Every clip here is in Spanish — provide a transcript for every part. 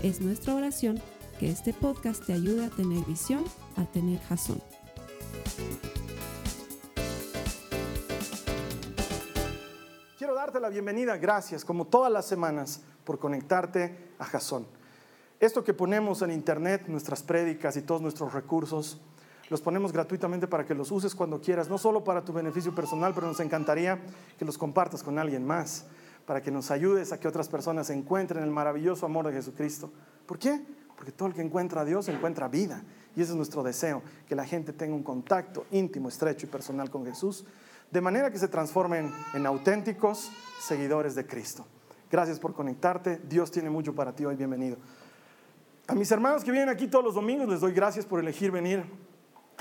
Es nuestra oración que este podcast te ayude a tener visión, a tener jazón. Quiero darte la bienvenida, gracias, como todas las semanas, por conectarte a Jazón. Esto que ponemos en internet, nuestras prédicas y todos nuestros recursos, los ponemos gratuitamente para que los uses cuando quieras, no solo para tu beneficio personal, pero nos encantaría que los compartas con alguien más, para que nos ayudes a que otras personas encuentren el maravilloso amor de Jesucristo. ¿Por qué? Porque todo el que encuentra a Dios encuentra vida. Y ese es nuestro deseo, que la gente tenga un contacto íntimo, estrecho y personal con Jesús, de manera que se transformen en auténticos seguidores de Cristo. Gracias por conectarte. Dios tiene mucho para ti hoy. Bienvenido. A mis hermanos que vienen aquí todos los domingos les doy gracias por elegir venir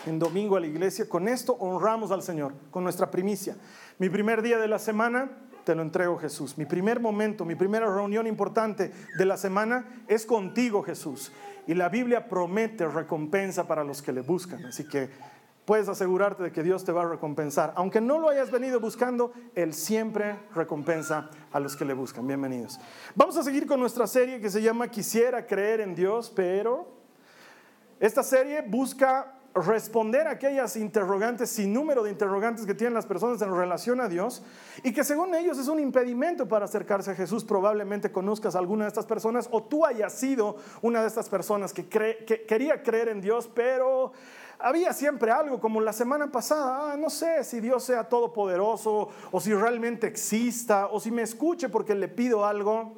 en domingo a la iglesia. Con esto honramos al Señor, con nuestra primicia. Mi primer día de la semana te lo entrego Jesús. Mi primer momento, mi primera reunión importante de la semana es contigo Jesús. Y la Biblia promete recompensa para los que le buscan. Así que puedes asegurarte de que Dios te va a recompensar. Aunque no lo hayas venido buscando, Él siempre recompensa a los que le buscan. Bienvenidos. Vamos a seguir con nuestra serie que se llama Quisiera creer en Dios, pero esta serie busca responder a aquellas interrogantes, sin número de interrogantes que tienen las personas en relación a Dios y que según ellos es un impedimento para acercarse a Jesús. Probablemente conozcas a alguna de estas personas o tú hayas sido una de estas personas que, que quería creer en Dios, pero había siempre algo, como la semana pasada, ah, no sé si Dios sea todopoderoso o si realmente exista o si me escuche porque le pido algo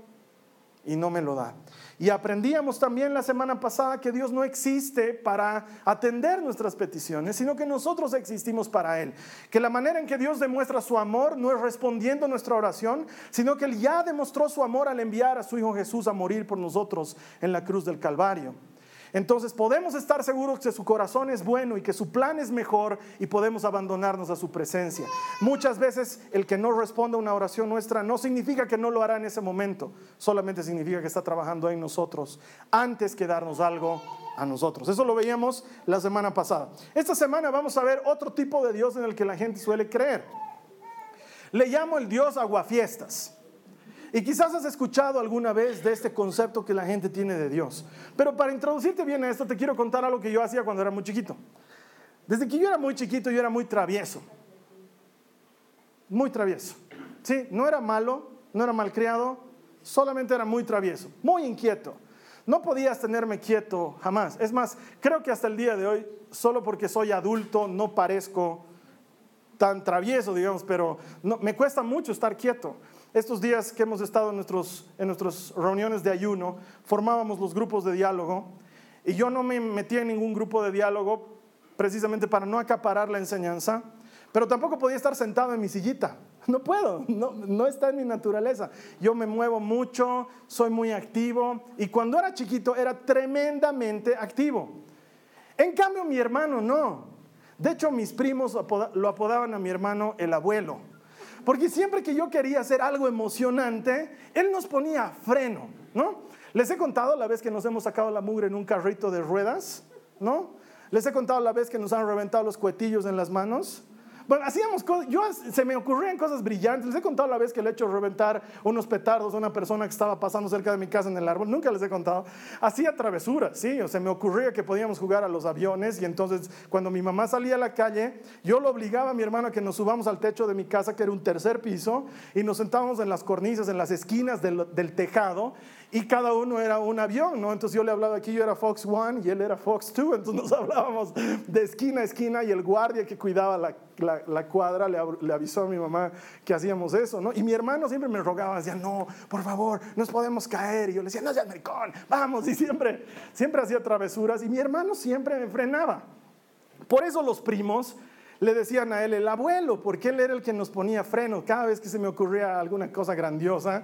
y no me lo da. Y aprendíamos también la semana pasada que Dios no existe para atender nuestras peticiones, sino que nosotros existimos para Él. Que la manera en que Dios demuestra su amor no es respondiendo nuestra oración, sino que Él ya demostró su amor al enviar a su Hijo Jesús a morir por nosotros en la cruz del Calvario. Entonces podemos estar seguros que su corazón es bueno y que su plan es mejor y podemos abandonarnos a su presencia. Muchas veces el que no responda a una oración nuestra no significa que no lo hará en ese momento, solamente significa que está trabajando en nosotros antes que darnos algo a nosotros. Eso lo veíamos la semana pasada. Esta semana vamos a ver otro tipo de Dios en el que la gente suele creer. Le llamo el Dios aguafiestas. Y quizás has escuchado alguna vez de este concepto que la gente tiene de Dios. Pero para introducirte bien a esto, te quiero contar algo que yo hacía cuando era muy chiquito. Desde que yo era muy chiquito, yo era muy travieso. Muy travieso. Sí, no era malo, no era malcriado, solamente era muy travieso, muy inquieto. No podías tenerme quieto jamás. Es más, creo que hasta el día de hoy, solo porque soy adulto, no parezco tan travieso, digamos, pero me cuesta mucho estar quieto. Estos días que hemos estado en, nuestros, en nuestras reuniones de ayuno, formábamos los grupos de diálogo y yo no me metía en ningún grupo de diálogo precisamente para no acaparar la enseñanza, pero tampoco podía estar sentado en mi sillita. No puedo, no, no está en mi naturaleza. Yo me muevo mucho, soy muy activo y cuando era chiquito era tremendamente activo. En cambio mi hermano no. De hecho mis primos lo apodaban a mi hermano el abuelo porque siempre que yo quería hacer algo emocionante, Él nos ponía freno, ¿no? Les he contado la vez que nos hemos sacado la mugre en un carrito de ruedas, ¿no? Les he contado la vez que nos han reventado los cuetillos en las manos. Bueno, hacíamos cosas, yo se me ocurrían cosas brillantes. Les he contado la vez que le he hecho reventar unos petardos a una persona que estaba pasando cerca de mi casa en el árbol. Nunca les he contado. Hacía travesuras, sí. O se me ocurría que podíamos jugar a los aviones y entonces cuando mi mamá salía a la calle, yo lo obligaba a mi hermano a que nos subamos al techo de mi casa, que era un tercer piso, y nos sentábamos en las cornisas, en las esquinas del, del tejado y cada uno era un avión, ¿no? Entonces yo le hablaba aquí, yo era Fox One y él era Fox Two, entonces nos hablábamos de esquina a esquina y el guardia que cuidaba la, la, cuadra le, le, avisó a mi mamá que hacíamos eso, ¿no? Y mi hermano siempre me rogaba, decía, no, por favor, nos podemos caer. Y yo le decía, no seas maricón, vamos. Y siempre, siempre hacía travesuras y mi hermano siempre me frenaba. Por eso los primos le decían a él el abuelo, porque él era el que nos ponía freno cada vez que se me ocurría alguna cosa grandiosa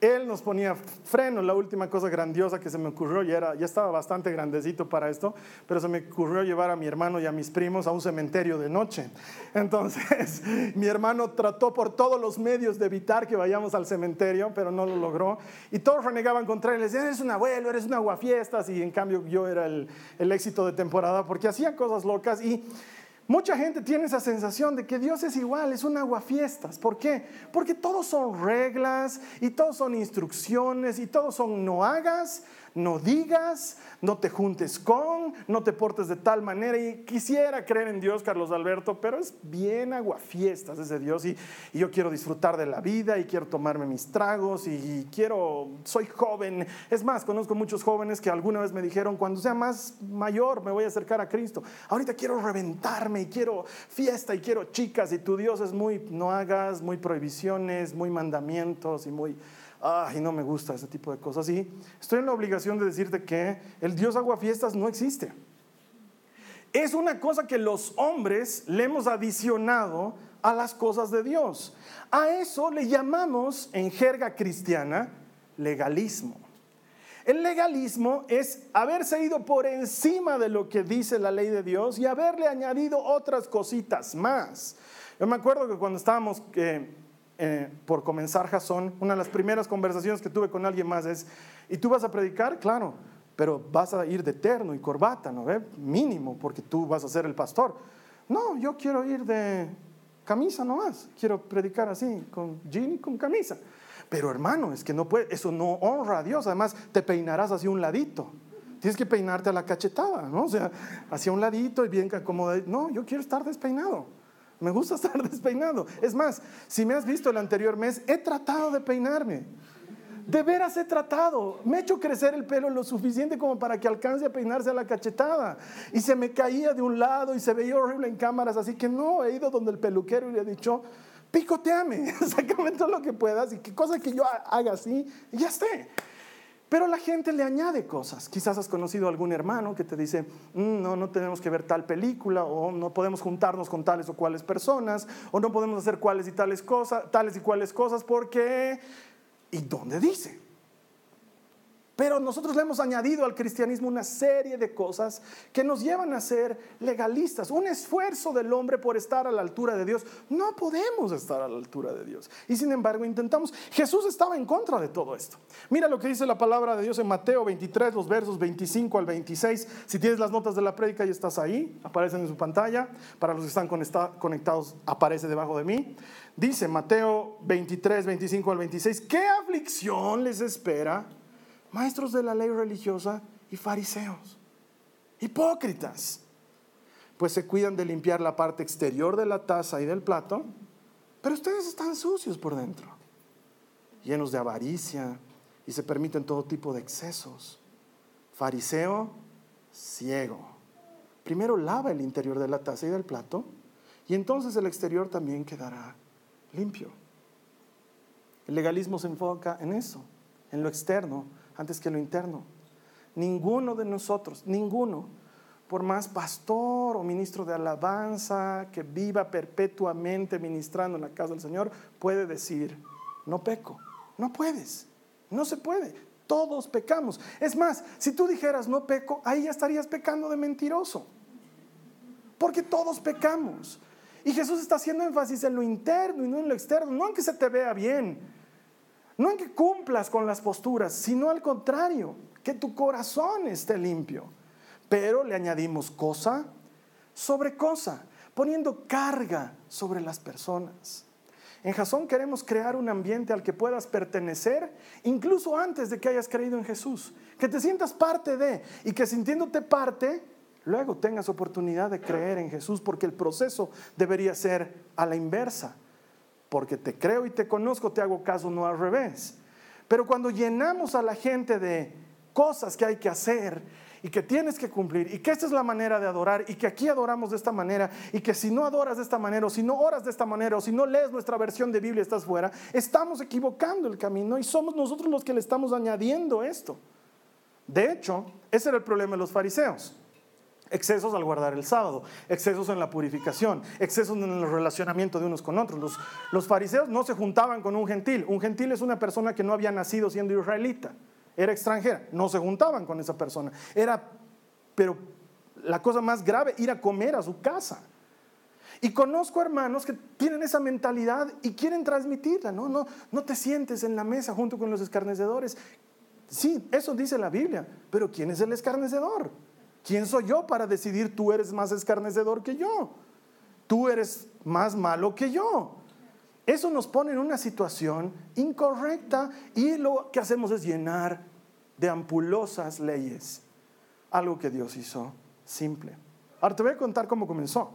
Él nos ponía freno. La última cosa grandiosa que se me ocurrió, ya, era, ya estaba bastante grandecito para esto, pero se me ocurrió llevar a mi hermano y a mis primos a un cementerio de noche. Entonces, mi hermano trató por todos los medios de evitar que vayamos al cementerio, pero no lo logró. Y todos renegaban contra él, decían, eres un abuelo, eres un aguafiestas, y en cambio yo era el, el éxito de temporada porque hacía cosas locas y Mucha gente tiene esa sensación de que Dios es igual, es un aguafiestas. ¿Por qué? Porque todos son reglas y todos son instrucciones y todos son no hagas, no digas, no te juntes con, no te portes de tal manera. Y quisiera creer en Dios, Carlos Alberto, pero es bien aguafiestas ese Dios. Y, y yo quiero disfrutar de la vida y quiero tomarme mis tragos y, quiero, soy joven. Es más, conozco muchos jóvenes que alguna vez me dijeron, cuando sea más mayor me voy a acercar a Cristo. Ahorita quiero reventarme y quiero fiesta y quiero chicas y tu Dios es muy no hagas, muy prohibiciones, muy mandamientos y muy ay, no me gusta ese tipo de cosas. Y estoy en la obligación de decirte que el Dios aguafiestas no existe. Es una cosa que los hombres le hemos adicionado a las cosas de Dios. A eso le llamamos en jerga cristiana legalismo. El legalismo es haberse ido por encima de lo que dice la ley de Dios y haberle añadido otras cositas más. Yo me acuerdo que cuando estábamos eh, eh, por comenzar Jason, una de las primeras conversaciones que tuve con alguien más es, ¿y tú vas a predicar? Claro, pero vas a ir de terno y corbata, ¿no ve? Mínimo, porque tú vas a ser el pastor. No, yo quiero ir de camisa nomás, quiero predicar así, con jean y con camisa. Pero hermano, es que no puede, eso no honra a Dios, además te peinarás hacia un ladito. Tienes que peinarte a la cachetada, ¿no? O sea, hacia un ladito y bien acomodado. No, yo quiero estar despeinado. Me gusta estar despeinado. Es más, si me has visto el anterior mes, he tratado de peinarme. De veras he tratado. Me he hecho crecer el pelo lo suficiente como para que alcance a peinarse a la cachetada. Y se me caía de un lado y se veía horrible en cámaras. Así que no, he ido donde el peluquero y le he dicho, picoteame, sácame todo lo que puedas y qué cosa que yo haga así y ya esté. Pero la gente le añade cosas. Quizás has conocido a algún hermano que te dice, mm, no, no tenemos que ver tal película, o no podemos juntarnos con tales o cuales personas, o no podemos hacer cuales y tales cosas, tales y cuales cosas, porque... ¿Y dónde dice? Pero nosotros le hemos añadido al cristianismo una serie de cosas que nos llevan a ser legalistas. Un esfuerzo del hombre por estar a la altura de Dios. No podemos estar a la altura de Dios. Y sin embargo intentamos. Jesús estaba en contra de todo esto. Mira lo que dice la palabra de Dios en Mateo 23, los versos 25 al 26. Si tienes las notas de la prédica y estás ahí, aparecen en su pantalla. Para los que están conectados, aparece debajo de mí. Dice Mateo 23, 25 al 26. ¿Qué aflicción les espera? Maestros de la ley religiosa y fariseos, hipócritas, pues se cuidan de limpiar la parte exterior de la taza y del plato, pero ustedes están sucios por dentro, llenos de avaricia y se permiten todo tipo de excesos. Fariseo ciego. Primero lava el interior de la taza y del plato y entonces el exterior también quedará limpio. El legalismo se enfoca en eso, en lo externo, antes que lo interno. Ninguno de nosotros, ninguno, por más pastor o ministro de alabanza que viva perpetuamente ministrando en la casa del Señor, puede decir, no peco. No puedes, no se puede. Todos pecamos. Es más, si tú dijeras no peco, ahí ya estarías pecando de mentiroso. Porque todos pecamos. Y Jesús está haciendo énfasis en lo interno y no en lo externo, no en que se te vea bien, no en que cumplas con las posturas, sino al contrario, que tu corazón esté limpio. Pero le añadimos cosa sobre cosa, poniendo carga sobre las personas. En Jasón queremos crear un ambiente al que puedas pertenecer incluso antes de que hayas creído en Jesús. Que te sientas parte de y que sintiéndote parte, luego tengas oportunidad de creer en Jesús porque el proceso debería ser a la inversa porque te creo y te conozco, te hago caso, no al revés. Pero cuando llenamos a la gente de cosas que hay que hacer y que tienes que cumplir y que esta es la manera de adorar y que aquí adoramos de esta manera y que si no adoras de esta manera o si no oras de esta manera o si no lees nuestra versión de Biblia estás fuera, estamos equivocando el camino y somos nosotros los que le estamos añadiendo esto. De hecho, ese era el problema de los fariseos. Excesos al guardar el sábado, excesos en la purificación, excesos en el relacionamiento de unos con otros. Los, los, fariseos no se juntaban con un gentil. Un gentil es una persona que no había nacido siendo israelita, era extranjera. No se juntaban con esa persona. Era, pero la cosa más grave, ir a comer a su casa. Y conozco hermanos que tienen esa mentalidad y quieren transmitirla, ¿no? No, no te sientes en la mesa junto con los escarnecedores. Sí, eso dice la Biblia, pero ¿quién es el escarnecedor? ¿Quién soy yo para decidir tú eres más escarnecedor que yo? Tú eres más malo que yo. Eso nos pone en una situación incorrecta y lo que hacemos es llenar de ampulosas leyes algo que Dios hizo simple. Ahora te voy a contar cómo comenzó.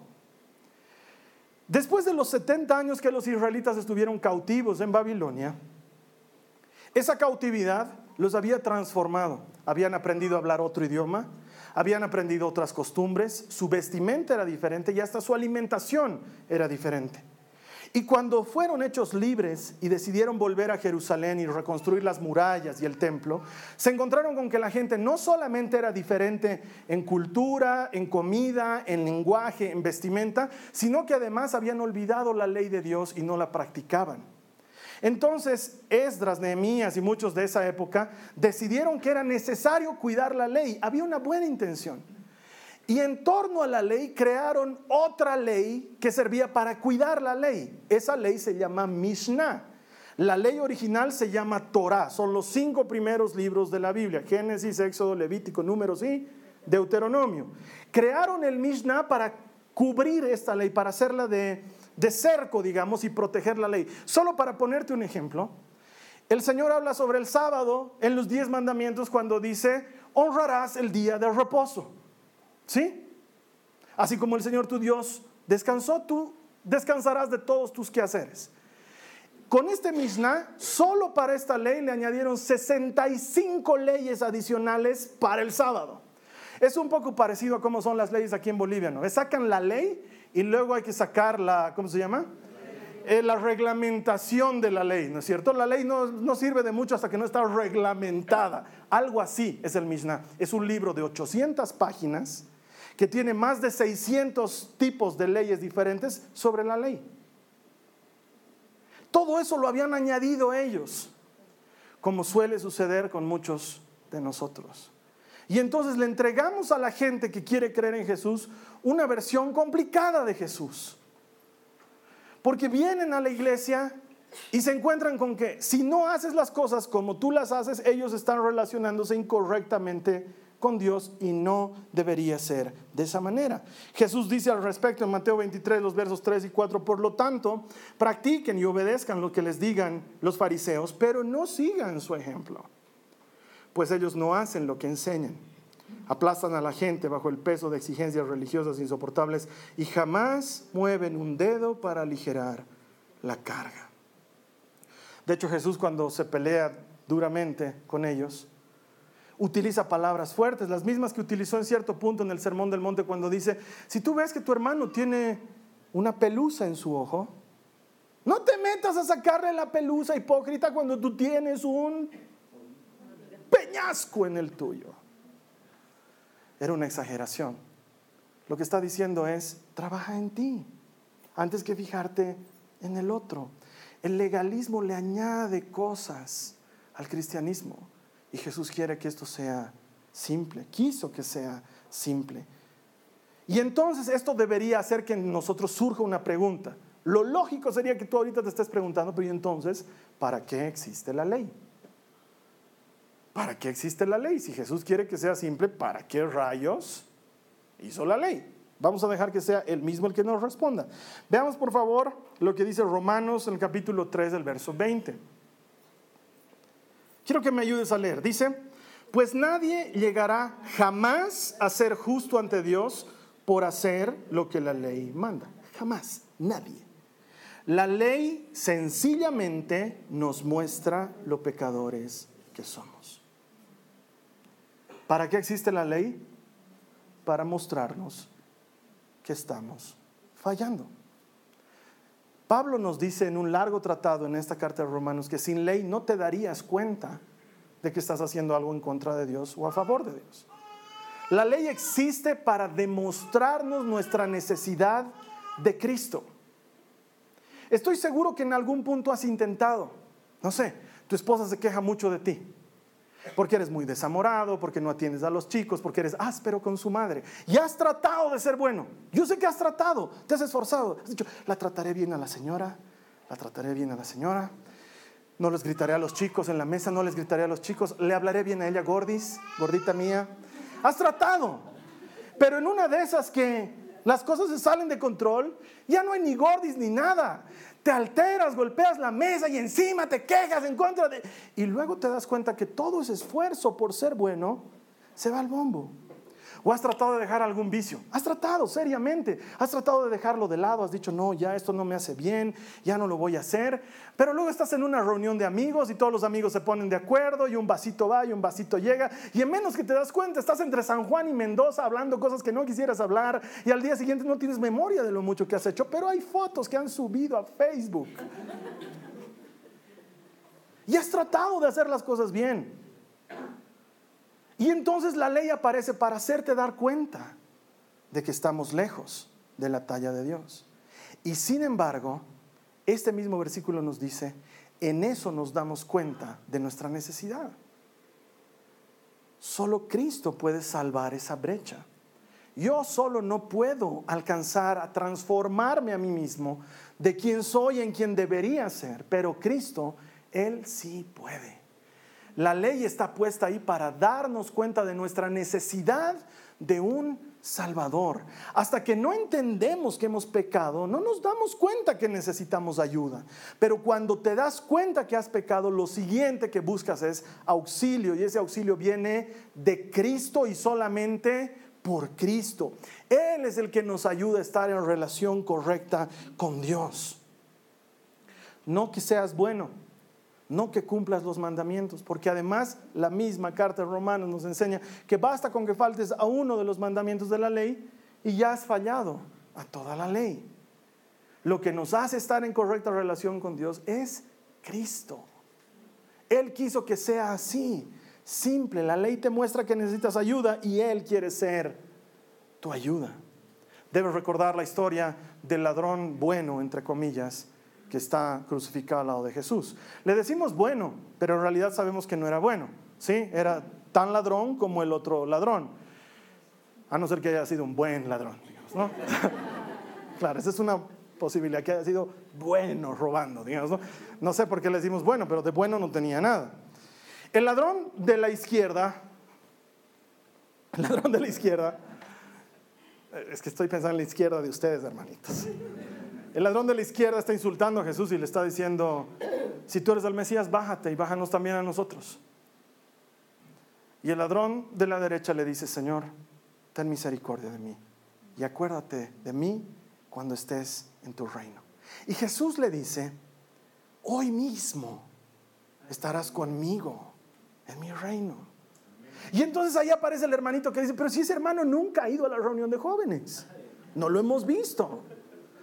Después de los 70 años que los israelitas estuvieron cautivos en Babilonia, esa cautividad los había transformado. Habían aprendido a hablar otro idioma, habían aprendido otras costumbres, su vestimenta era diferente y hasta su alimentación era diferente. Y cuando fueron hechos libres y decidieron volver a Jerusalén y reconstruir las murallas y el templo, se encontraron con que la gente no solamente era diferente en cultura, en comida, en lenguaje, en vestimenta, sino que además habían olvidado la ley de Dios y no la practicaban. Entonces Esdras, Nehemías y muchos de esa época decidieron que era necesario cuidar la ley. Había una buena intención. Y en torno a la ley crearon otra ley que servía para cuidar la ley. Esa ley se llama Mishnah. La ley original se llama Torah. Son los cinco primeros libros de la Biblia. Génesis, Éxodo, Levítico, Números y Deuteronomio. Crearon el Mishnah para cubrir esta ley, para hacerla de, de cerco, digamos, y proteger la ley. Solo para ponerte un ejemplo, el Señor habla sobre el sábado en los diez mandamientos cuando dice, honrarás el día de reposo. ¿Sí? Así como el Señor tu Dios descansó, tú descansarás de todos tus quehaceres. Con este Mishnah, solo para esta ley le añadieron 65 leyes adicionales para el sábado. Es un poco parecido a cómo son las leyes aquí en Bolivia, ¿no? Sacan la ley y luego hay que sacar la, ¿cómo se llama? Eh, la reglamentación de la ley, ¿no es cierto? La ley no, no, sirve de mucho hasta que no está reglamentada. Algo así es el Mishnah. Es un libro de 800 páginas que tiene más de 600 tipos de leyes diferentes sobre la ley. Todo eso lo habían añadido ellos, como suele suceder con muchos de nosotros. Y entonces le entregamos a la gente que quiere creer en Jesús una versión complicada de Jesús. Porque vienen a la iglesia y se encuentran con que si no haces las cosas como tú las haces, ellos están relacionándose incorrectamente con Dios y no debería ser de esa manera. Jesús dice al respecto en Mateo 23, los versos 3 y 4, por lo tanto, practiquen y obedezcan lo que les digan los fariseos, pero no sigan su ejemplo, pues ellos no hacen lo que enseñan. Aplastan a la gente bajo el peso de exigencias religiosas insoportables y jamás mueven un dedo para aligerar la carga. De hecho, Jesús cuando se pelea duramente con ellos, utiliza palabras fuertes, las mismas que utilizó en cierto punto en el Sermón del Monte cuando dice, si tú ves que tu hermano tiene una pelusa en su ojo, no te metas a sacarle la pelusa hipócrita cuando tú tienes un peñasco en el tuyo. Era una exageración. Lo que está diciendo es, trabaja en ti antes que fijarte en el otro. El legalismo le añade cosas al cristianismo. Y Jesús quiere que esto sea simple, quiso que sea simple. Y entonces esto debería hacer que en nosotros surja una pregunta. Lo lógico sería que tú ahorita te estés preguntando, pero ¿y entonces para qué existe la ley? ¿Para qué existe la ley? Si Jesús quiere que sea simple, ¿para qué rayos hizo la ley? Vamos a dejar que sea el mismo el que nos responda. Veamos por favor lo que dice Romanos en el capítulo 3 del verso 20. Quiero que me ayudes a leer. Dice, pues nadie llegará jamás a ser justo ante Dios por hacer lo que la ley manda. Jamás, nadie. La ley sencillamente nos muestra lo pecadores que somos. ¿Para qué existe la ley? Para mostrarnos que estamos fallando. Pablo nos dice en un largo tratado en esta carta de Romanos que sin ley no te darías cuenta de que estás haciendo algo en contra de Dios o a favor de Dios. La ley existe para demostrarnos nuestra necesidad de Cristo. Estoy seguro que en algún punto has intentado, no sé, tu esposa se queja mucho de ti, porque eres muy desamorado, porque no atiendes a los chicos, porque eres áspero con su madre. Y has tratado de ser bueno. Yo sé que has tratado, te has esforzado. Has dicho, la trataré bien a la señora, la trataré bien a la señora. No les gritaré a los chicos en la mesa, no les gritaré a los chicos. Le hablaré bien a ella, gordis, gordita mía. Has tratado. Pero en una de esas que las cosas se salen de control, ya no hay ni gordis ni nada. Te alteras, golpeas la mesa y encima te quejas en contra de... Y luego te das cuenta que todo ese esfuerzo por ser bueno se va al bombo. ¿O has tratado de dejar algún vicio? Has tratado seriamente. Has tratado de dejarlo de lado. Has dicho, no, ya esto no me hace bien, ya no lo voy a hacer. Pero luego estás en una reunión de amigos y todos los amigos se ponen de acuerdo y un vasito va y un vasito llega. Y en menos que te das cuenta, estás entre San Juan y Mendoza hablando cosas que no quisieras hablar. Y al día siguiente no tienes memoria de lo mucho que has hecho. Pero hay fotos que han subido a Facebook. Y has tratado de hacer las cosas bien. Y entonces la ley aparece para hacerte dar cuenta de que estamos lejos de la talla de Dios. Y sin embargo, este mismo versículo nos dice, en eso nos damos cuenta de nuestra necesidad. Solo Cristo puede salvar esa brecha. Yo solo no puedo alcanzar a transformarme a mí mismo de quien soy en quien debería ser, pero Cristo, Él sí puede. La ley está puesta ahí para darnos cuenta de nuestra necesidad de un Salvador. Hasta que no entendemos que hemos pecado, no nos damos cuenta que necesitamos ayuda. Pero cuando te das cuenta que has pecado, lo siguiente que buscas es auxilio. Y ese auxilio viene de Cristo y solamente por Cristo. Él es el que nos ayuda a estar en relación correcta con Dios. No que seas bueno no que cumplas los mandamientos, porque además la misma carta de Romanos nos enseña que basta con que faltes a uno de los mandamientos de la ley y ya has fallado a toda la ley. Lo que nos hace estar en correcta relación con Dios es Cristo. Él quiso que sea así, simple. La ley te muestra que necesitas ayuda y Él quiere ser tu ayuda. Debes recordar la historia del ladrón bueno, entre comillas, que está crucificado al lado de Jesús. Le decimos bueno, pero en realidad sabemos que no era bueno. ¿sí? Era tan ladrón como el otro ladrón. A no ser que haya sido un buen ladrón. ¿no? claro, esa es una posibilidad que haya sido bueno robando. Digamos, ¿no? no sé por qué le decimos bueno, pero de bueno no tenía nada. El ladrón de la izquierda, el ladrón de la izquierda, es que estoy pensando en la izquierda de ustedes, hermanitos. El ladrón de la izquierda está insultando a Jesús y le está diciendo, si tú eres el Mesías, bájate y bájanos también a nosotros. Y el ladrón de la derecha le dice, Señor, ten misericordia de mí y acuérdate de mí cuando estés en tu reino. Y Jesús le dice, hoy mismo estarás conmigo en mi reino. Y entonces ahí aparece el hermanito que dice, pero si ese hermano nunca ha ido a la reunión de jóvenes, no lo hemos visto.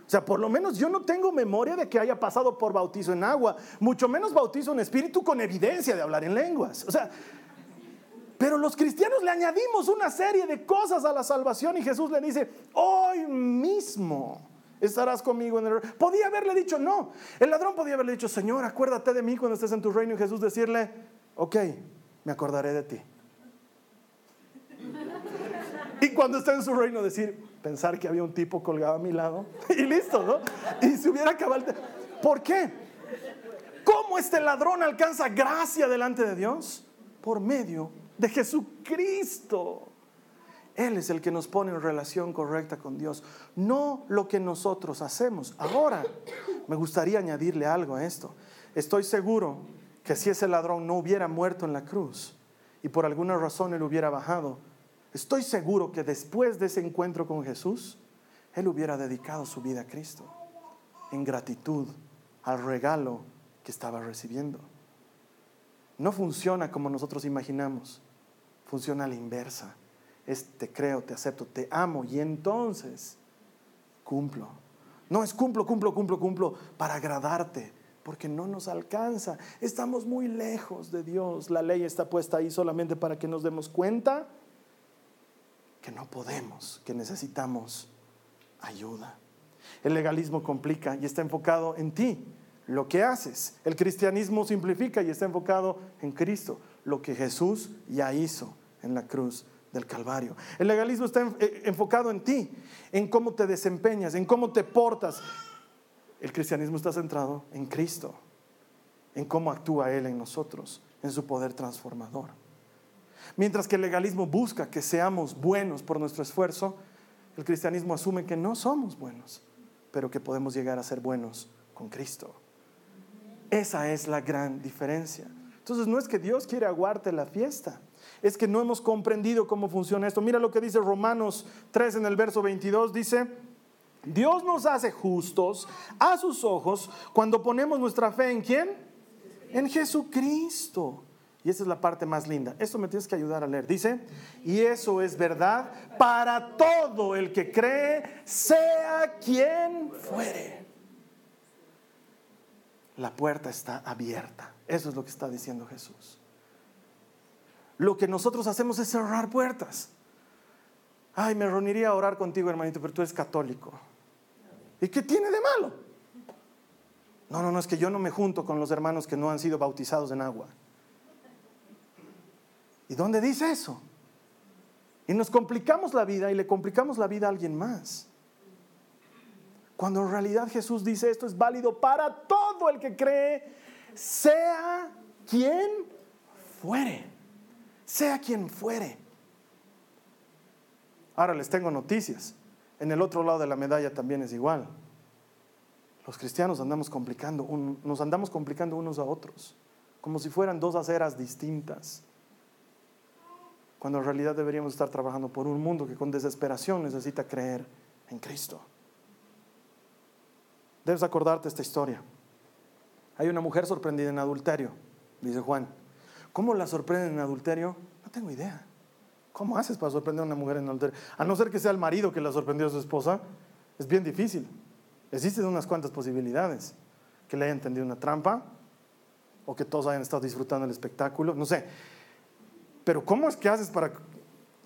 O sea, por lo menos yo no tengo memoria de que haya pasado por bautizo en agua, mucho menos bautizo en espíritu con evidencia de hablar en lenguas. O sea, pero los cristianos le añadimos una serie de cosas a la salvación y Jesús le dice, hoy mismo estarás conmigo en el reino. Podía haberle dicho no. El ladrón podía haberle dicho, Señor, acuérdate de mí cuando estés en tu reino y Jesús decirle, ok, me acordaré de ti. Y cuando esté en su reino decir, pensar que había un tipo colgado a mi lado y listo, ¿no? Y se hubiera acabado. ¿Por qué? ¿Cómo este ladrón alcanza gracia delante de Dios? Por medio de Jesucristo. Él es el que nos pone en relación correcta con Dios, no lo que nosotros hacemos. Ahora, me gustaría añadirle algo a esto. Estoy seguro que si ese ladrón no hubiera muerto en la cruz y por alguna razón él hubiera bajado, Estoy seguro que después de ese encuentro con Jesús, él hubiera dedicado su vida a Cristo en gratitud al regalo que estaba recibiendo. No funciona como nosotros imaginamos, funciona a la inversa. Es te creo, te acepto, te amo y entonces cumplo. No es cumplo, cumplo, cumplo, cumplo para agradarte, porque no nos alcanza. Estamos muy lejos de Dios. La ley está puesta ahí solamente para que nos demos cuenta que no podemos, que necesitamos ayuda. El legalismo complica y está enfocado en ti, lo que haces. El cristianismo simplifica y está enfocado en Cristo, lo que Jesús ya hizo en la cruz del Calvario. El legalismo está eh, enfocado en ti, en cómo te desempeñas, en cómo te portas. El cristianismo está centrado en Cristo, en cómo actúa Él en nosotros, en su poder transformador. Mientras que el legalismo busca que seamos buenos por nuestro esfuerzo, el cristianismo asume que no somos buenos, pero que podemos llegar a ser buenos con Cristo. Esa es la gran diferencia. Entonces no es que Dios quiere aguarte la fiesta, es que no hemos comprendido cómo funciona esto. Mira lo que dice Romanos 3 en el verso 22, dice, Dios nos hace justos a sus ojos cuando ponemos nuestra fe en quién? En Jesucristo. Y esa es la parte más linda. Esto me tienes que ayudar a leer. Dice, y eso es verdad para todo el que cree, sea quien fuere. La puerta está abierta. Eso es lo que está diciendo Jesús. Lo que nosotros hacemos es cerrar puertas. Ay, me reuniría a orar contigo, hermanito, pero tú eres católico. ¿Y qué tiene de malo? No, no, no, es que yo no me junto con los hermanos que no han sido bautizados en agua. ¿Y dónde dice eso? Y nos complicamos la vida y le complicamos la vida a alguien más. Cuando en realidad Jesús dice esto es válido para todo el que cree, sea quien fuere, sea quien fuere. Ahora les tengo noticias. En el otro lado de la medalla también es igual. Los cristianos andamos complicando, nos andamos complicando unos a otros, como si fueran dos aceras distintas cuando en realidad deberíamos estar trabajando por un mundo que con desesperación necesita creer en Cristo. Debes acordarte esta historia. Hay una mujer sorprendida en adulterio, dice Juan. ¿Cómo la sorprenden en adulterio? No tengo idea. ¿Cómo haces para sorprender a una mujer en adulterio? A no ser que sea el marido que la sorprendió a su esposa, es bien difícil. Existen unas cuantas posibilidades. Que le hayan tendido una trampa, o que todos hayan estado disfrutando el espectáculo, no sé. Pero ¿cómo es que haces para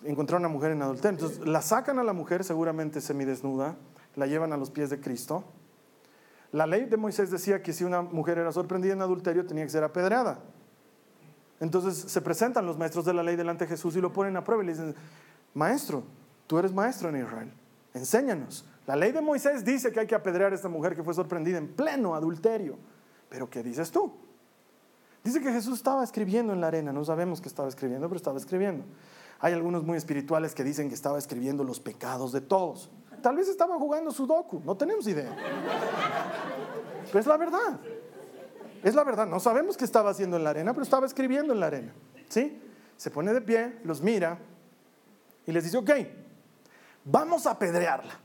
encontrar una mujer en adulterio? Entonces la sacan a la mujer seguramente semidesnuda, la llevan a los pies de Cristo. La ley de Moisés decía que si una mujer era sorprendida en adulterio tenía que ser apedreada. Entonces se presentan los maestros de la ley delante de Jesús y lo ponen a prueba y le dicen, maestro, tú eres maestro en Israel, enséñanos. La ley de Moisés dice que hay que apedrear a esta mujer que fue sorprendida en pleno adulterio. Pero ¿qué dices tú? Dice que Jesús estaba escribiendo en la arena, no sabemos qué estaba escribiendo, pero estaba escribiendo. Hay algunos muy espirituales que dicen que estaba escribiendo los pecados de todos. Tal vez estaba jugando sudoku, no tenemos idea. Pero es la verdad. Es la verdad, no sabemos qué estaba haciendo en la arena, pero estaba escribiendo en la arena. ¿Sí? Se pone de pie, los mira y les dice, ok, vamos a apedrearla,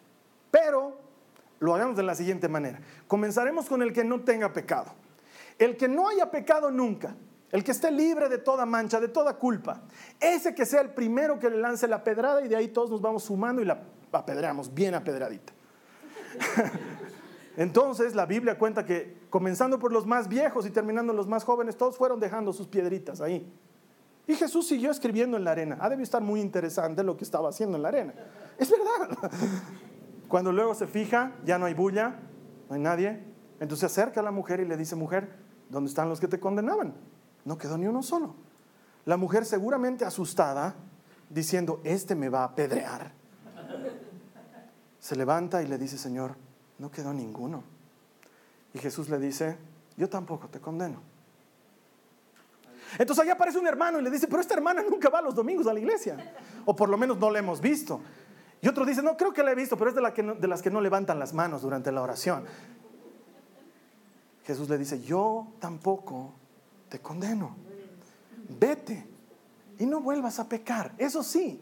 pero lo hagamos de la siguiente manera. Comenzaremos con el que no tenga pecado. El que no haya pecado nunca, el que esté libre de toda mancha, de toda culpa, ese que sea el primero que le lance la pedrada y de ahí todos nos vamos sumando y la apedreamos bien apedradita. Entonces la Biblia cuenta que comenzando por los más viejos y terminando los más jóvenes, todos fueron dejando sus piedritas ahí. Y Jesús siguió escribiendo en la arena. Ha debido estar muy interesante lo que estaba haciendo en la arena. Es verdad. Cuando luego se fija, ya no hay bulla, no hay nadie. Entonces se acerca a la mujer y le dice, mujer, ¿Dónde están los que te condenaban? No quedó ni uno solo. La mujer seguramente asustada, diciendo, este me va a apedrear. Se levanta y le dice, Señor, no quedó ninguno. Y Jesús le dice, yo tampoco te condeno. Entonces allá aparece un hermano y le dice, pero esta hermana nunca va los domingos a la iglesia. O por lo menos no la hemos visto. Y otro dice, no, creo que la he visto, pero es de, las que no levantan las manos durante la oración. Jesús le dice, yo tampoco te condeno. Vete y no vuelvas a pecar. Eso sí,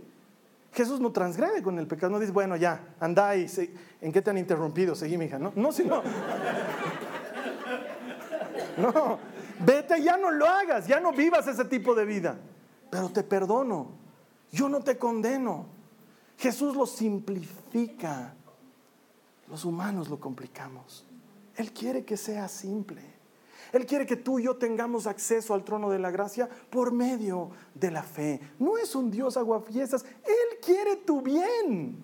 Jesús no transgrede con el pecado, no dice, bueno, ya, anda y ¿en qué te han interrumpido? Seguí, mi hija. No, no, sino. No, vete, ya no lo hagas, ya no vivas ese tipo de vida. Pero te perdono, yo no te condeno. Jesús lo simplifica, los humanos lo complicamos. Él quiere que sea simple. Él quiere que tú y yo tengamos acceso al trono de la gracia por medio de la fe. No es un Dios aguafiestas. Él quiere tu bien.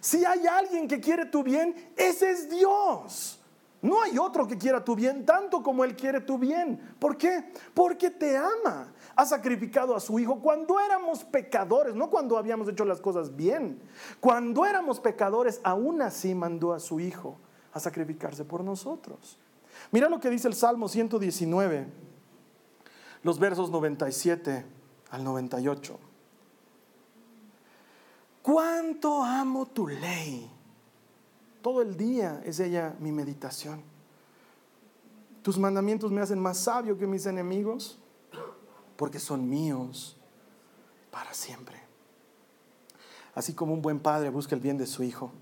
Si hay alguien que quiere tu bien, ese es Dios. No hay otro que quiera tu bien tanto como Él quiere tu bien. ¿Por qué? Porque te ama. Ha sacrificado a su Hijo cuando éramos pecadores, no cuando habíamos hecho las cosas bien. Cuando éramos pecadores, aún así mandó a su Hijo a sacrificarse por nosotros. Mira lo que dice el Salmo 119, los versos 97 al 98. ¿Cuánto amo tu ley? Todo el día es ella mi meditación. Tus mandamientos me hacen más sabio que mis enemigos porque son míos para siempre. Así como un buen padre busca el bien de su hijo,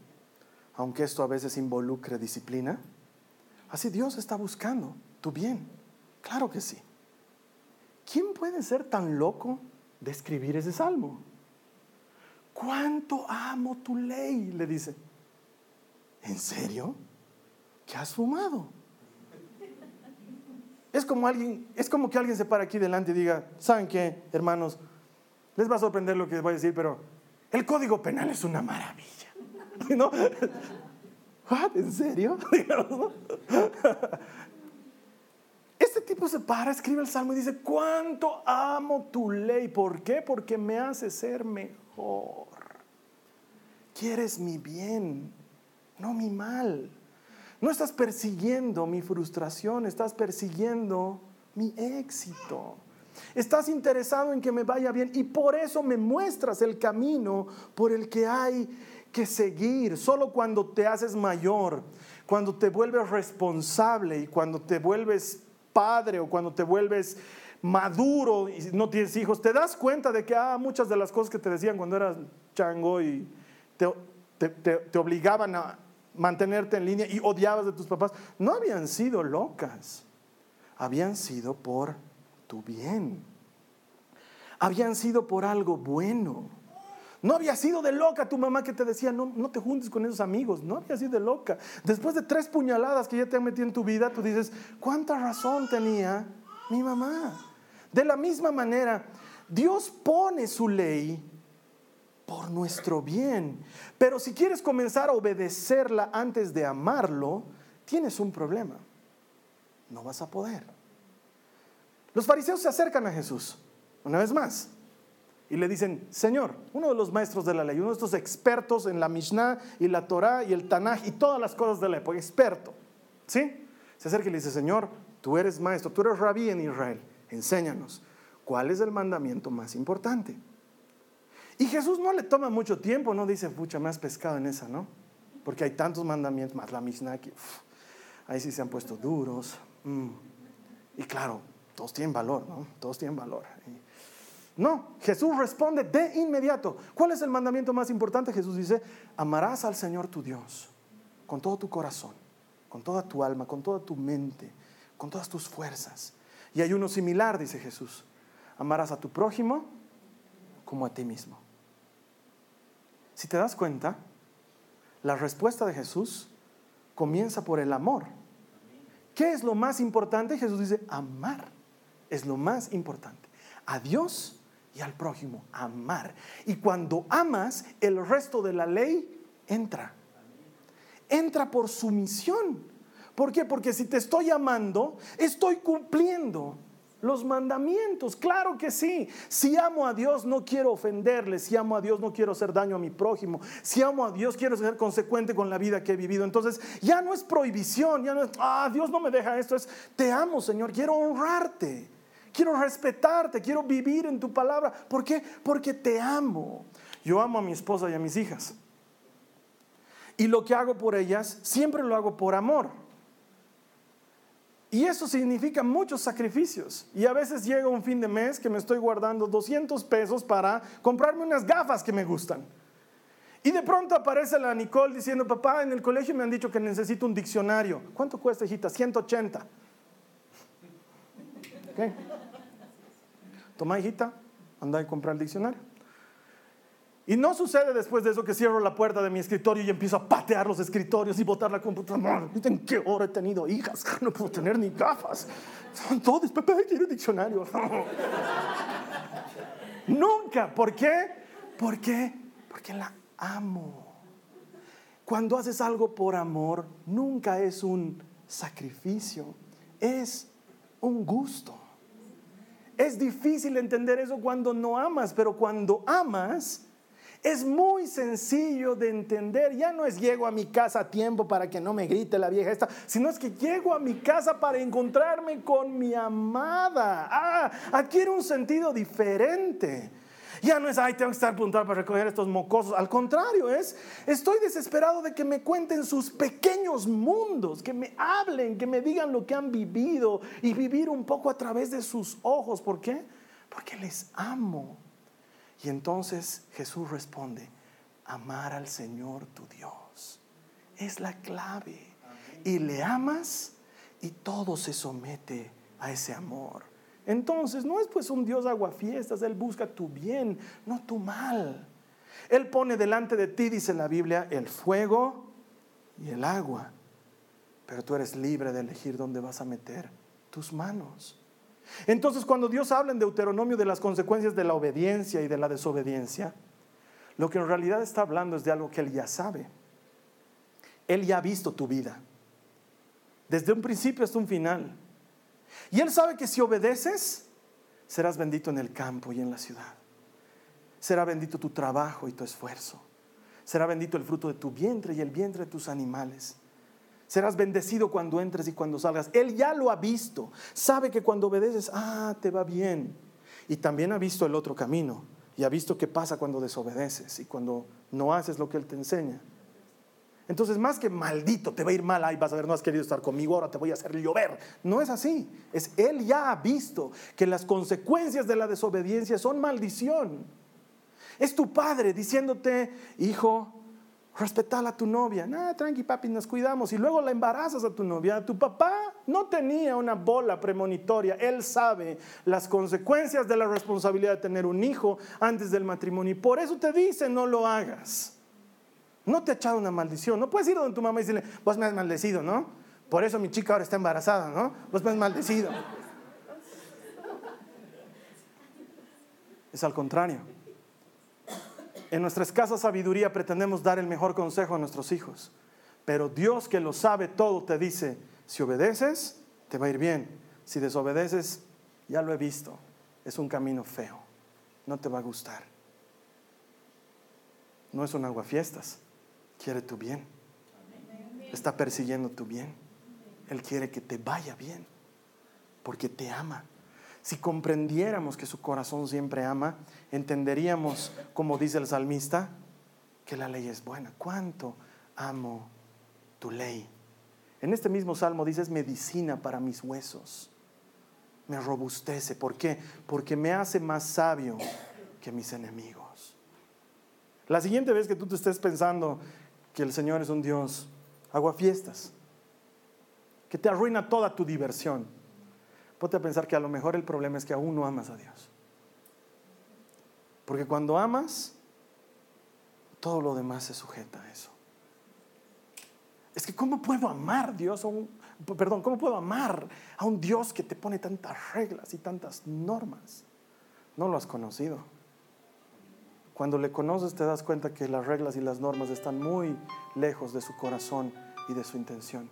aunque esto a veces involucre disciplina, así Dios está buscando tu bien. Claro que sí. ¿Quién puede ser tan loco de escribir ese salmo? ¿Cuánto amo tu ley? Le dice. ¿En serio? ¿Qué has fumado? Es como, alguien, es como que alguien se para aquí delante y diga, ¿saben qué, hermanos? Les va a sorprender lo que les voy a decir, pero el código penal es una maravilla. ¿No? ¿En serio? Este tipo se para, escribe el salmo y dice, ¿cuánto amo tu ley? ¿Por qué? Porque me hace ser mejor. Quieres mi bien no mi mal. No estás persiguiendo mi frustración, estás persiguiendo mi éxito. Estás interesado en que me vaya bien y por eso me muestras el camino por el que hay que seguir. Solo cuando te haces mayor, cuando te vuelves responsable y cuando te vuelves padre o cuando te vuelves maduro y no tienes hijos, te das cuenta de que ah, muchas de las cosas que te decían cuando eras chango y te obligaban a, mantenerte en línea y odiabas de tus papás, no habían sido locas, habían sido por tu bien, habían sido por algo bueno. No había sido de loca tu mamá que te decía, no, no te juntes con esos amigos. No había sido de loca. Después de tres puñaladas que ya te han metido en tu vida, tú dices, ¿cuánta razón tenía mi mamá? De la misma manera, Dios pone su ley por nuestro bien. Pero si quieres comenzar a obedecerla antes de amarlo, tienes un problema. No vas a poder. Los fariseos se acercan a Jesús, una vez más, y le dicen, Señor, uno de los maestros de la ley, uno de estos expertos en la Mishnah y la Torah y el Tanaj y todas las cosas de la época, experto, ¿sí? Se acerca y le dice, Señor, tú eres maestro, tú eres rabí en Israel, enséñanos, ¿cuál es el mandamiento más importante? Y Jesús no le toma mucho tiempo, no dice, pucha, me has pescado en esa, ¿no? Porque hay tantos mandamientos, más la Mishnah que ahí sí se han puesto duros. Mm. Y claro, todos tienen valor, ¿no? Todos tienen valor. No, Jesús responde de inmediato. ¿Cuál es el mandamiento más importante? Jesús dice, amarás al Señor tu Dios con todo tu corazón, con toda tu alma, con toda tu mente, con todas tus fuerzas. Y hay uno similar, dice Jesús. Amarás a tu prójimo como a ti mismo. Si te das cuenta, la respuesta de Jesús comienza por el amor. ¿Qué es lo más importante? Jesús dice, amar es lo más importante. A Dios y al prójimo, amar. Y cuando amas, el resto de la ley entra. Entra por sumisión. ¿Por qué? Porque si te estoy amando, estoy cumpliendo los mandamientos, claro que sí. Si amo a Dios no quiero ofenderle, si amo a Dios no quiero hacer daño a mi prójimo, si amo a Dios quiero ser consecuente con la vida que he vivido. Entonces ya no es prohibición, ya no es, ah, Dios no me deja esto, es, te amo Señor, quiero honrarte, quiero respetarte, quiero vivir en tu palabra. ¿Por qué? Porque te amo. Yo amo a mi esposa y a mis hijas. Y lo que hago por ellas, siempre lo hago por amor. Y eso significa muchos sacrificios. Y a veces llega un fin de mes que me estoy guardando 200 pesos para comprarme unas gafas que me gustan. Y de pronto aparece la Nicole diciendo, papá, en el colegio me han dicho que necesito un diccionario. ¿Cuánto cuesta, hijita? 180. ¿Qué? Toma, hijita, anda a comprar el diccionario. Y no sucede después de eso que cierro la puerta de mi escritorio y empiezo a patear los escritorios y botar la computadora. ¿En qué hora he tenido hijas? No puedo tener ni gafas. Son todos, papá, quiero diccionario. Nunca. ¿Por qué? Porque Porque la amo. Cuando haces algo por amor, nunca es un sacrificio, es un gusto. Es difícil entender eso cuando no amas, pero cuando amas, es muy sencillo de entender. Ya no es llego a mi casa a tiempo para que no me grite la vieja esta, sino es que llego a mi casa para encontrarme con mi amada. Ah, adquiere un sentido diferente. Ya no es, ay, tengo que estar puntual para recoger estos mocosos. Al contrario, es, estoy desesperado de que me cuenten sus pequeños mundos, que me hablen, que me digan lo que han vivido y vivir un poco a través de sus ojos. ¿Por qué? Porque les amo. Y entonces Jesús responde, amar al Señor tu Dios es la clave. Y le amas y todo se somete a ese amor. Entonces no es pues un Dios aguafiestas, Él busca tu bien, no tu mal. Él pone delante de ti, dice la Biblia, el fuego y el agua, pero tú eres libre de elegir dónde vas a meter tus manos. Entonces cuando Dios habla en Deuteronomio de las consecuencias de la obediencia y de la desobediencia, lo que en realidad está hablando es de algo que Él ya sabe. Él ya ha visto tu vida, desde un principio hasta un final. Y Él sabe que si obedeces, serás bendito en el campo y en la ciudad. Será bendito tu trabajo y tu esfuerzo. Será bendito el fruto de tu vientre y el vientre de tus animales. Serás bendecido cuando entres y cuando salgas. Él ya lo ha visto. Sabe que cuando obedeces, ah, te va bien. Y también ha visto el otro camino. Y ha visto qué pasa cuando desobedeces y cuando no haces lo que Él te enseña. Entonces, más que maldito, te va a ir mal, ay, vas a ver, no has querido estar conmigo, ahora te voy a hacer llover. No es así. Es Él ya ha visto que las consecuencias de la desobediencia son maldición. Es tu padre diciéndote, hijo, respetar a tu novia. Nada, tranqui, papi, nos cuidamos. Y luego la embarazas a tu novia. Tu papá no tenía una bola premonitoria. Él sabe las consecuencias de la responsabilidad de tener un hijo antes del matrimonio. Y por eso te dice, no lo hagas. No te ha echado una maldición. No puedes ir donde tu mamá y decirle, vos me has maldecido, ¿no? Por eso mi chica ahora está embarazada, ¿no? Vos me has maldecido. Es al contrario. En nuestra escasa sabiduría pretendemos dar el mejor consejo a nuestros hijos. Pero Dios que lo sabe todo te dice, si obedeces, te va a ir bien. Si desobedeces, ya lo he visto. Es un camino feo. No te va a gustar. No es un aguafiestas quiere tu bien. Está persiguiendo tu bien. Él quiere que te vaya bien, porque te ama. Si comprendiéramos que su corazón siempre ama, entenderíamos, como dice el salmista, que la ley es buena. ¿Cuánto amo tu ley? En este mismo salmo dices medicina para mis huesos. Me robustece. ¿Por qué? Porque me hace más sabio que mis enemigos. La siguiente vez que tú te estés pensando que el Señor es un Dios aguafiestas, que te arruina toda tu diversión. Ponte a pensar que a lo mejor el problema es que aún no amas a Dios. Porque cuando amas, todo lo demás se sujeta a eso. Es que ¿cómo puedo amar Dios? A un, perdón, ¿cómo puedo amar a un Dios que te pone tantas reglas y tantas normas? No lo has conocido. Cuando le conoces te das cuenta que las reglas y las normas están muy lejos de su corazón y de su intención.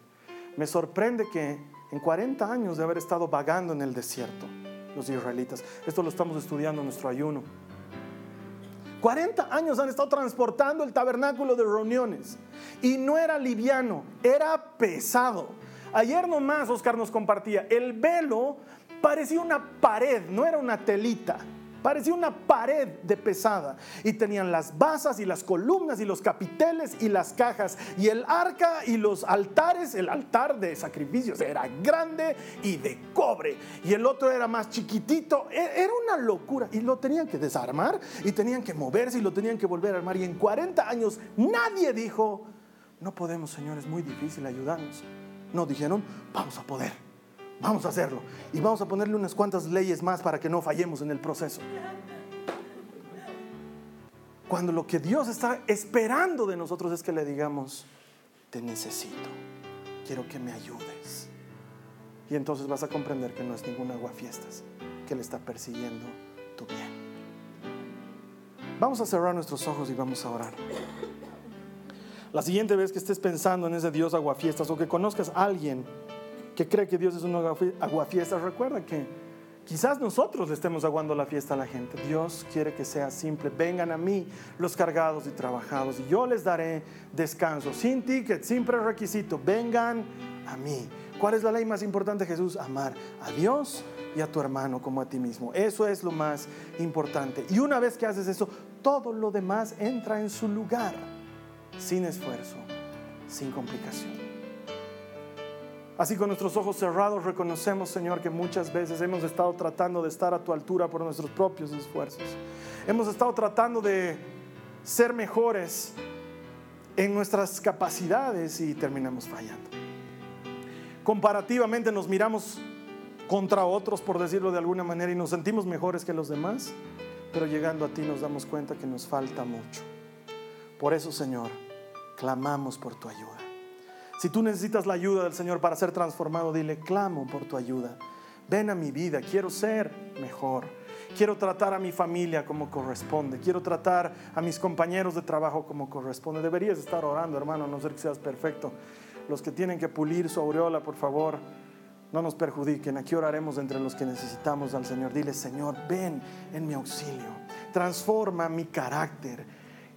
Me sorprende que en 40 años de haber estado vagando en el desierto, los israelitas, esto lo estamos estudiando en nuestro ayuno, 40 años han estado transportando el tabernáculo de reuniones y no era liviano, era pesado. Ayer nomás Oscar nos compartía, el velo parecía una pared, no era una telita. Parecía una pared de pesada. Y tenían las basas y las columnas y los capiteles y las cajas. Y el arca y los altares, el altar de sacrificios era grande y de cobre. Y el otro era más chiquitito. E, era una locura. Y lo tenían que desarmar y tenían que moverse y lo tenían que volver a armar. Y en 40 años nadie dijo, no podemos, Señor, es muy difícil ayudarnos. No dijeron, vamos a poder. Vamos a hacerlo. Y vamos a ponerle unas cuantas leyes más para que no fallemos en el proceso. Cuando lo que Dios está esperando de nosotros es que le digamos, te necesito, quiero que me ayudes. Y entonces vas a comprender que no es ningún aguafiestas, que le está persiguiendo tu bien. Vamos a cerrar nuestros ojos y vamos a orar. La siguiente vez que estés pensando en ese Dios aguafiestas o que conozcas a alguien que cree que Dios es un aguafiestas, recuerda que quizás nosotros le estemos aguando la fiesta a la gente. Dios quiere que sea simple. Vengan a mí los cargados y trabajados y yo les daré descanso. Sin ticket, sin prerequisito. Vengan a mí. ¿Cuál es la ley más importante, Jesús? Amar a Dios y a tu hermano como a ti mismo. Eso es lo más importante. Y una vez que haces eso, todo lo demás entra en su lugar sin esfuerzo, sin complicación. Así con nuestros ojos cerrados reconocemos, Señor, que muchas veces hemos estado tratando de estar a tu altura por nuestros propios esfuerzos. Hemos estado tratando de ser mejores en nuestras capacidades y terminamos fallando. Comparativamente nos miramos contra otros, por decirlo de alguna manera, y nos sentimos mejores que los demás, pero llegando a ti nos damos cuenta que nos falta mucho. Por eso, Señor, clamamos por tu ayuda. Si tú necesitas la ayuda del Señor para ser transformado, dile, clamo por tu ayuda. Ven a mi vida, quiero ser mejor. Quiero tratar a mi familia como corresponde. Quiero tratar a mis compañeros de trabajo como corresponde. Deberías estar orando, hermano, no ser que seas perfecto. Los que tienen que pulir su aureola, por favor, no nos perjudiquen. Aquí oraremos entre los que necesitamos al Señor. Dile, Señor, ven en mi auxilio. Transforma mi carácter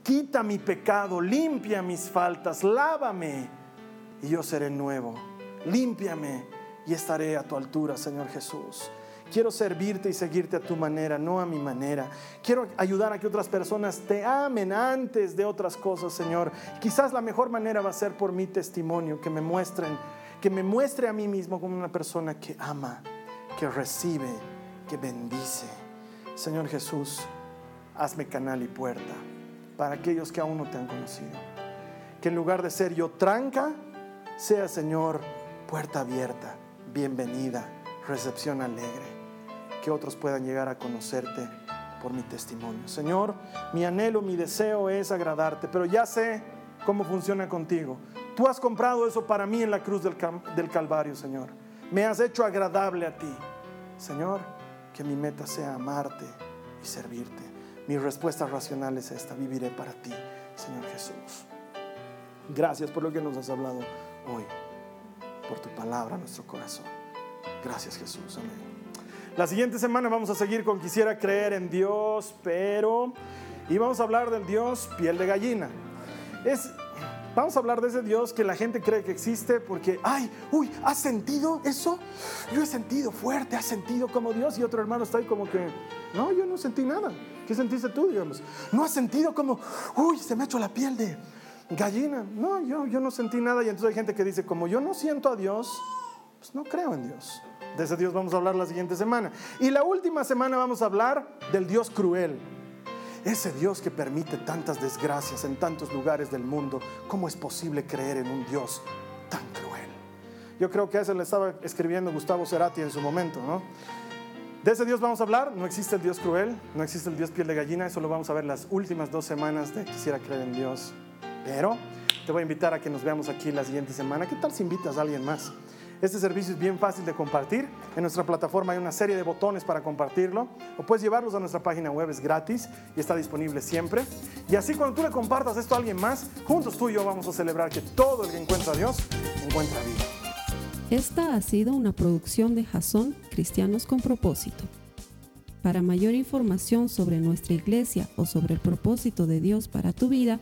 quita mi pecado, limpia mis faltas, lávame y yo seré nuevo. Límpiame y estaré a tu altura, Señor Jesús. Quiero servirte y seguirte a tu manera, no a mi manera. Quiero ayudar a que otras personas te amen antes de otras cosas, Señor. Quizás la mejor manera va a ser por mi testimonio, que me muestren, que me muestre a mí mismo como una persona que ama, que recibe, que bendice. Señor Jesús, hazme canal y puerta para aquellos que aún no te han conocido. Que en lugar de ser yo tranca, sea Señor puerta abierta, bienvenida, recepción alegre. Que otros puedan llegar a conocerte por mi testimonio. Señor, mi anhelo, mi deseo es agradarte, pero ya sé cómo funciona contigo. Tú has comprado eso para mí en la cruz del, del Calvario, Señor. Me has hecho agradable a ti. Señor, que mi meta sea amarte y servirte. Mi respuesta racional es esta, viviré para ti, Señor Jesús. Gracias por lo que nos has hablado hoy, por tu palabra nuestro corazón. Gracias Jesús, amén. La siguiente semana vamos a seguir con Quisiera creer en Dios, pero... Y vamos a hablar del Dios piel de gallina. Es, vamos a hablar de ese Dios que la gente cree que existe porque, ay, uy, ¿has sentido eso? Yo he sentido fuerte, has sentido como Dios y otro hermano está ahí como que, no, yo no sentí nada. ¿Qué sentiste tú, digamos? ¿No has sentido como, uy, se me ha hecho la piel de gallina? No, yo, yo no sentí nada. Y entonces hay gente que dice, como yo no siento a Dios, pues no creo en Dios. De ese Dios vamos a hablar la siguiente semana. Y la última semana vamos a hablar del Dios cruel. Ese Dios que permite tantas desgracias en tantos lugares del mundo. ¿Cómo es posible creer en un Dios tan cruel? Yo creo que a eso le estaba escribiendo Gustavo Cerati en su momento, ¿no? De ese Dios vamos a hablar. No existe el Dios cruel, no existe el Dios piel de gallina. Eso lo vamos a ver las últimas dos semanas de Quisiera creer en Dios. Pero te voy a invitar a que nos veamos aquí la siguiente semana. ¿Qué tal si invitas a alguien más? Este servicio es bien fácil de compartir. En nuestra plataforma hay una serie de botones para compartirlo. O puedes llevarlos a nuestra página web, es gratis y está disponible siempre. Y así cuando tú le compartas esto a alguien más, juntos tú y yo vamos a celebrar que todo el que encuentra a Dios encuentra vida. Esta ha sido una producción de Jason Cristianos con Propósito. Para mayor información sobre nuestra iglesia o sobre el propósito de Dios para tu vida,